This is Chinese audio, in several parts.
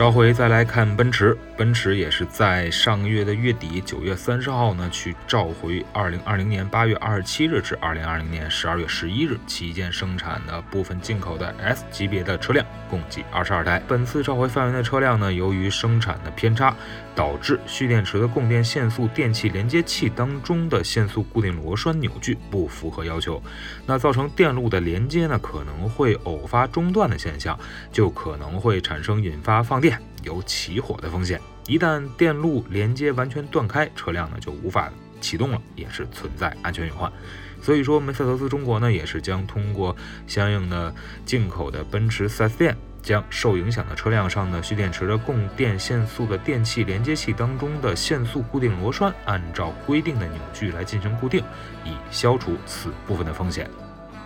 召回再来看奔驰，奔驰也是在上个月的月底，九月三十号呢，去召回二零二零年八月二十七日至二零二零年十二月十一日期间生产的部分进口的 S 级别的车辆，共计二十二台。本次召回范围的车辆呢，由于生产的偏差，导致蓄电池的供电线速电器连接器当中的线速固定螺栓扭矩不符合要求，那造成电路的连接呢可能会偶发中断的现象，就可能会产生引发放电。有起火的风险，一旦电路连接完全断开，车辆呢就无法启动了，也是存在安全隐患。所以说，梅赛德斯中国呢也是将通过相应的进口的奔驰 4S 店，将受影响的车辆上的蓄电池的供电线速的电器连接器当中的限速固定螺栓，按照规定的扭矩来进行固定，以消除此部分的风险。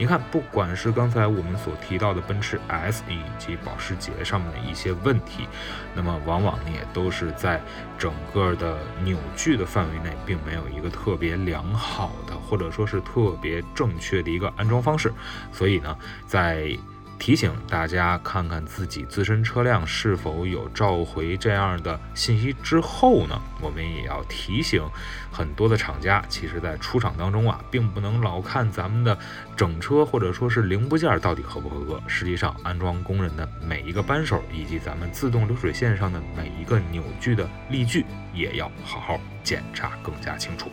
你看，不管是刚才我们所提到的奔驰 S 以及保时捷上面的一些问题，那么往往呢也都是在整个的扭矩的范围内，并没有一个特别良好的，或者说是特别正确的一个安装方式，所以呢，在提醒大家看看自己自身车辆是否有召回这样的信息之后呢，我们也要提醒很多的厂家，其实在出厂当中啊，并不能老看咱们的整车或者说是零部件到底合不合格，实际上安装工人的每一个扳手以及咱们自动流水线上的每一个扭矩的力矩，也要好好检查更加清楚。